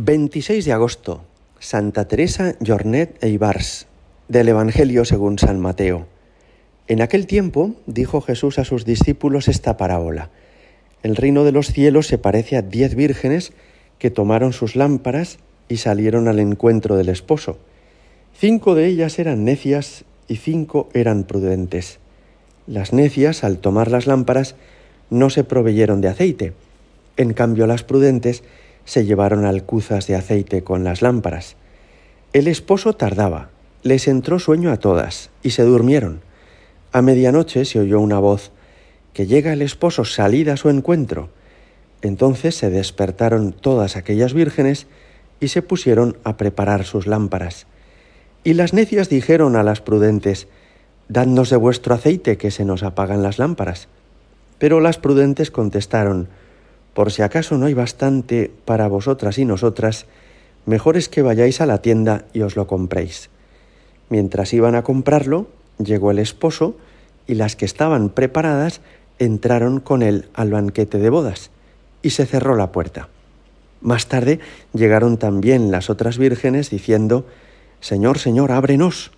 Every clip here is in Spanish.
26 de agosto, Santa Teresa Jornet e Ibars, del Evangelio según San Mateo. En aquel tiempo dijo Jesús a sus discípulos esta parábola. El reino de los cielos se parece a diez vírgenes que tomaron sus lámparas y salieron al encuentro del esposo. Cinco de ellas eran necias y cinco eran prudentes. Las necias, al tomar las lámparas, no se proveyeron de aceite. En cambio, las prudentes se llevaron alcuzas de aceite con las lámparas. El esposo tardaba, les entró sueño a todas, y se durmieron. A medianoche se oyó una voz, que llega el esposo, salida a su encuentro. Entonces se despertaron todas aquellas vírgenes y se pusieron a preparar sus lámparas. Y las necias dijeron a las prudentes, Dadnos de vuestro aceite, que se nos apagan las lámparas. Pero las prudentes contestaron, por si acaso no hay bastante para vosotras y nosotras, mejor es que vayáis a la tienda y os lo compréis. Mientras iban a comprarlo, llegó el esposo y las que estaban preparadas entraron con él al banquete de bodas y se cerró la puerta. Más tarde llegaron también las otras vírgenes diciendo, Señor, Señor, ábrenos.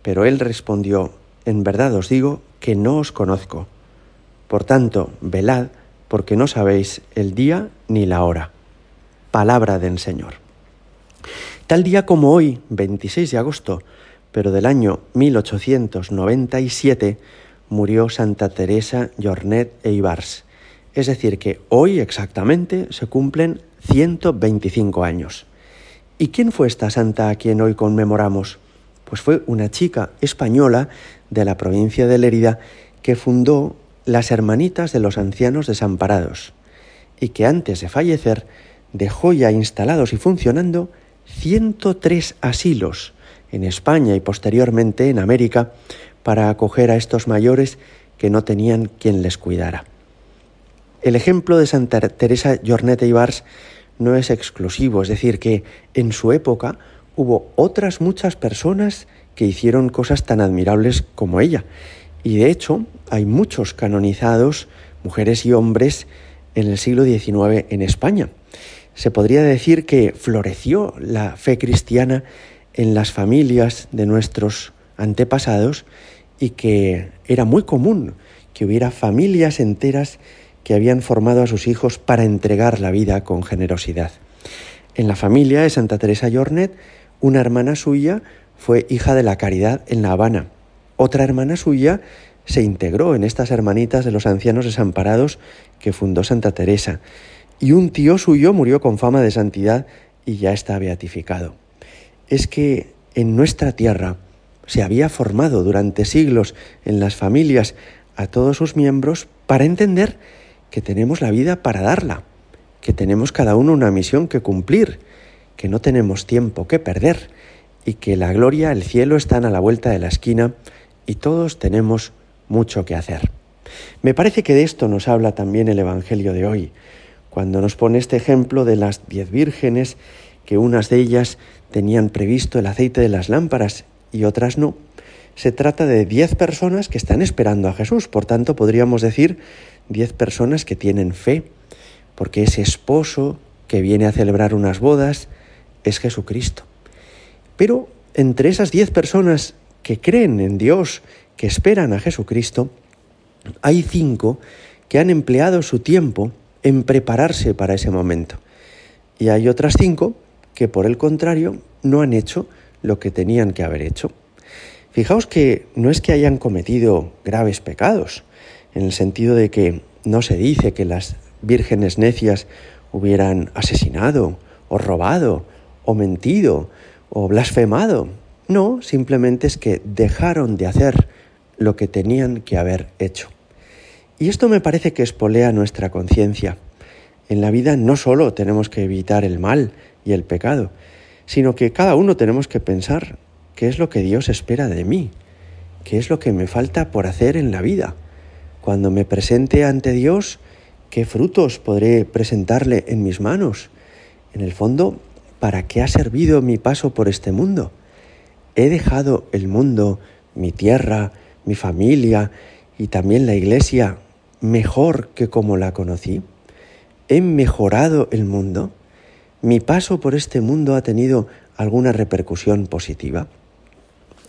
Pero él respondió, En verdad os digo que no os conozco. Por tanto, velad, porque no sabéis el día ni la hora. Palabra del Señor. Tal día como hoy, 26 de agosto, pero del año 1897, murió Santa Teresa Jornet e Ibars. Es decir, que hoy exactamente se cumplen 125 años. ¿Y quién fue esta santa a quien hoy conmemoramos? Pues fue una chica española de la provincia de Lérida que fundó las hermanitas de los ancianos desamparados, y que antes de fallecer dejó ya instalados y funcionando 103 asilos en España y posteriormente en América para acoger a estos mayores que no tenían quien les cuidara. El ejemplo de Santa Teresa Jornet Ibars no es exclusivo, es decir, que en su época hubo otras muchas personas que hicieron cosas tan admirables como ella y de hecho hay muchos canonizados, mujeres y hombres, en el siglo XIX en España. Se podría decir que floreció la fe cristiana en las familias de nuestros antepasados y que era muy común que hubiera familias enteras que habían formado a sus hijos para entregar la vida con generosidad. En la familia de Santa Teresa Jornet, una hermana suya fue hija de la caridad en La Habana otra hermana suya se integró en estas hermanitas de los ancianos desamparados que fundó Santa Teresa, y un tío suyo murió con fama de santidad y ya está beatificado. Es que en nuestra tierra se había formado durante siglos en las familias a todos sus miembros para entender que tenemos la vida para darla, que tenemos cada uno una misión que cumplir, que no tenemos tiempo que perder y que la gloria, el cielo están a la vuelta de la esquina y todos tenemos mucho que hacer. Me parece que de esto nos habla también el Evangelio de hoy, cuando nos pone este ejemplo de las diez vírgenes, que unas de ellas tenían previsto el aceite de las lámparas y otras no. Se trata de diez personas que están esperando a Jesús, por tanto podríamos decir diez personas que tienen fe, porque ese esposo que viene a celebrar unas bodas es Jesucristo. Pero entre esas diez personas que creen en Dios, que esperan a Jesucristo, hay cinco que han empleado su tiempo en prepararse para ese momento. Y hay otras cinco que, por el contrario, no han hecho lo que tenían que haber hecho. Fijaos que no es que hayan cometido graves pecados, en el sentido de que no se dice que las vírgenes necias hubieran asesinado, o robado, o mentido, o blasfemado. No, simplemente es que dejaron de hacer lo que tenían que haber hecho. Y esto me parece que espolea nuestra conciencia. En la vida no solo tenemos que evitar el mal y el pecado, sino que cada uno tenemos que pensar qué es lo que Dios espera de mí, qué es lo que me falta por hacer en la vida. Cuando me presente ante Dios, qué frutos podré presentarle en mis manos. En el fondo, ¿para qué ha servido mi paso por este mundo? He dejado el mundo, mi tierra, mi familia y también la iglesia mejor que como la conocí? ¿He mejorado el mundo? mi paso por este mundo ha tenido alguna repercusión positiva.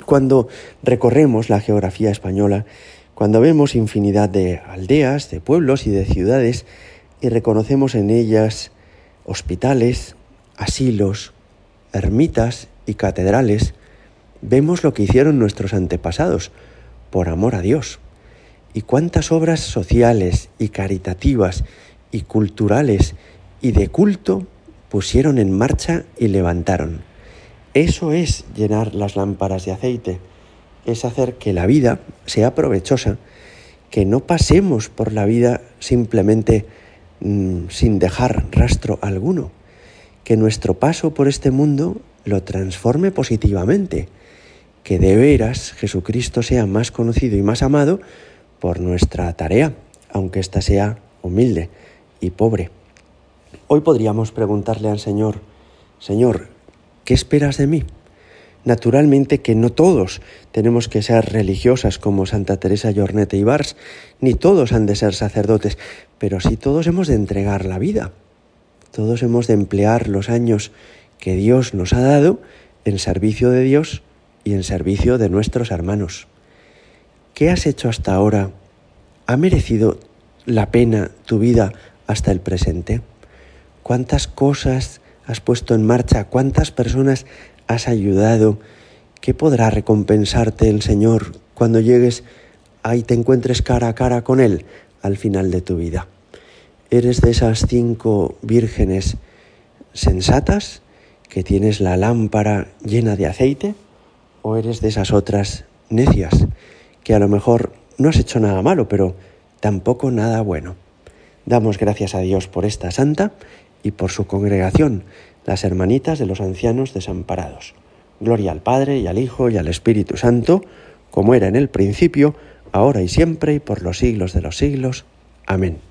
Cuando recorremos la geografía española, cuando vemos infinidad de aldeas, de pueblos y de ciudades y reconocemos en ellas hospitales, asilos, ermitas y catedrales, vemos lo que hicieron nuestros antepasados por amor a Dios. Y cuántas obras sociales y caritativas y culturales y de culto pusieron en marcha y levantaron. Eso es llenar las lámparas de aceite, es hacer que la vida sea provechosa, que no pasemos por la vida simplemente mm, sin dejar rastro alguno, que nuestro paso por este mundo lo transforme positivamente, que de veras Jesucristo sea más conocido y más amado por nuestra tarea, aunque ésta sea humilde y pobre. Hoy podríamos preguntarle al Señor, Señor, ¿qué esperas de mí? Naturalmente que no todos tenemos que ser religiosas como Santa Teresa Llornete y Bars, ni todos han de ser sacerdotes, pero sí todos hemos de entregar la vida. Todos hemos de emplear los años que Dios nos ha dado en servicio de Dios y en servicio de nuestros hermanos. ¿Qué has hecho hasta ahora? ¿Ha merecido la pena tu vida hasta el presente? ¿Cuántas cosas has puesto en marcha, cuántas personas has ayudado, ¿qué podrá recompensarte el Señor cuando llegues ahí te encuentres cara a cara con Él al final de tu vida? ¿Eres de esas cinco vírgenes sensatas que tienes la lámpara llena de aceite? ¿O eres de esas otras necias que a lo mejor no has hecho nada malo, pero tampoco nada bueno? Damos gracias a Dios por esta santa y por su congregación, las hermanitas de los ancianos desamparados. Gloria al Padre y al Hijo y al Espíritu Santo, como era en el principio, ahora y siempre y por los siglos de los siglos. Amén.